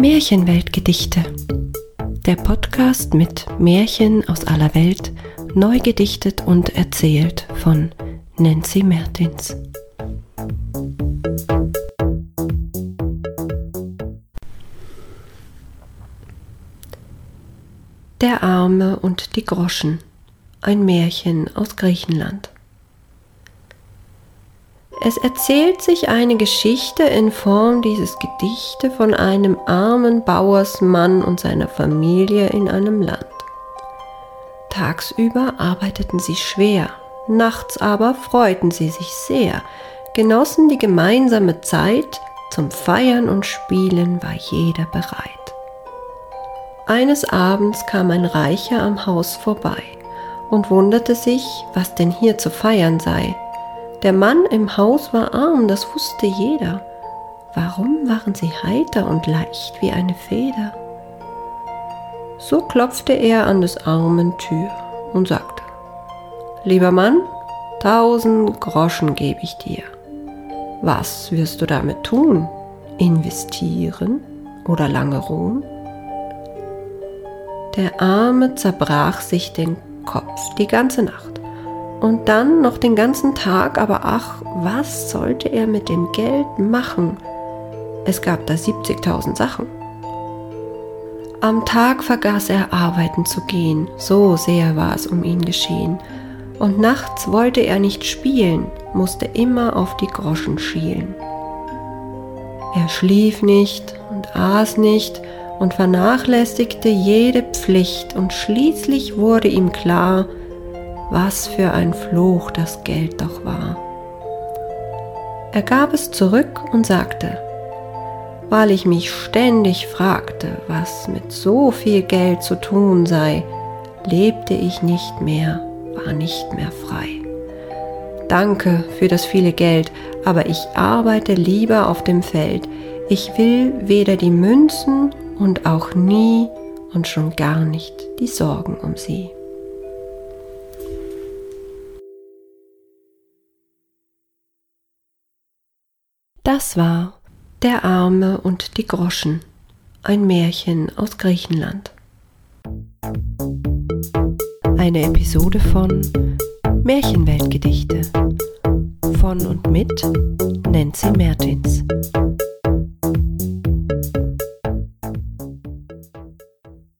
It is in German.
Märchenweltgedichte. Der Podcast mit Märchen aus aller Welt, neu gedichtet und erzählt von Nancy Mertins. Der Arme und die Groschen. Ein Märchen aus Griechenland. Es erzählt sich eine Geschichte in Form dieses Gedichte von einem armen Bauersmann und seiner Familie in einem Land. Tagsüber arbeiteten sie schwer, nachts aber freuten sie sich sehr, genossen die gemeinsame Zeit, zum Feiern und Spielen war jeder bereit. Eines Abends kam ein Reicher am Haus vorbei und wunderte sich, was denn hier zu feiern sei, der Mann im Haus war arm, das wusste jeder. Warum waren sie heiter und leicht wie eine Feder? So klopfte er an des Armen Tür und sagte, Lieber Mann, tausend Groschen gebe ich dir. Was wirst du damit tun? Investieren oder lange ruhen? Der Arme zerbrach sich den Kopf die ganze Nacht. Und dann noch den ganzen Tag, aber ach, was sollte er mit dem Geld machen? Es gab da 70.000 Sachen. Am Tag vergaß er arbeiten zu gehen, so sehr war es um ihn geschehen. Und nachts wollte er nicht spielen, musste immer auf die Groschen schielen. Er schlief nicht und aß nicht und vernachlässigte jede Pflicht und schließlich wurde ihm klar, was für ein Fluch das Geld doch war. Er gab es zurück und sagte, weil ich mich ständig fragte, was mit so viel Geld zu tun sei, lebte ich nicht mehr, war nicht mehr frei. Danke für das viele Geld, aber ich arbeite lieber auf dem Feld. Ich will weder die Münzen und auch nie und schon gar nicht die Sorgen um sie. Das war Der Arme und die Groschen, ein Märchen aus Griechenland. Eine Episode von Märchenweltgedichte von und mit Nancy Mertins.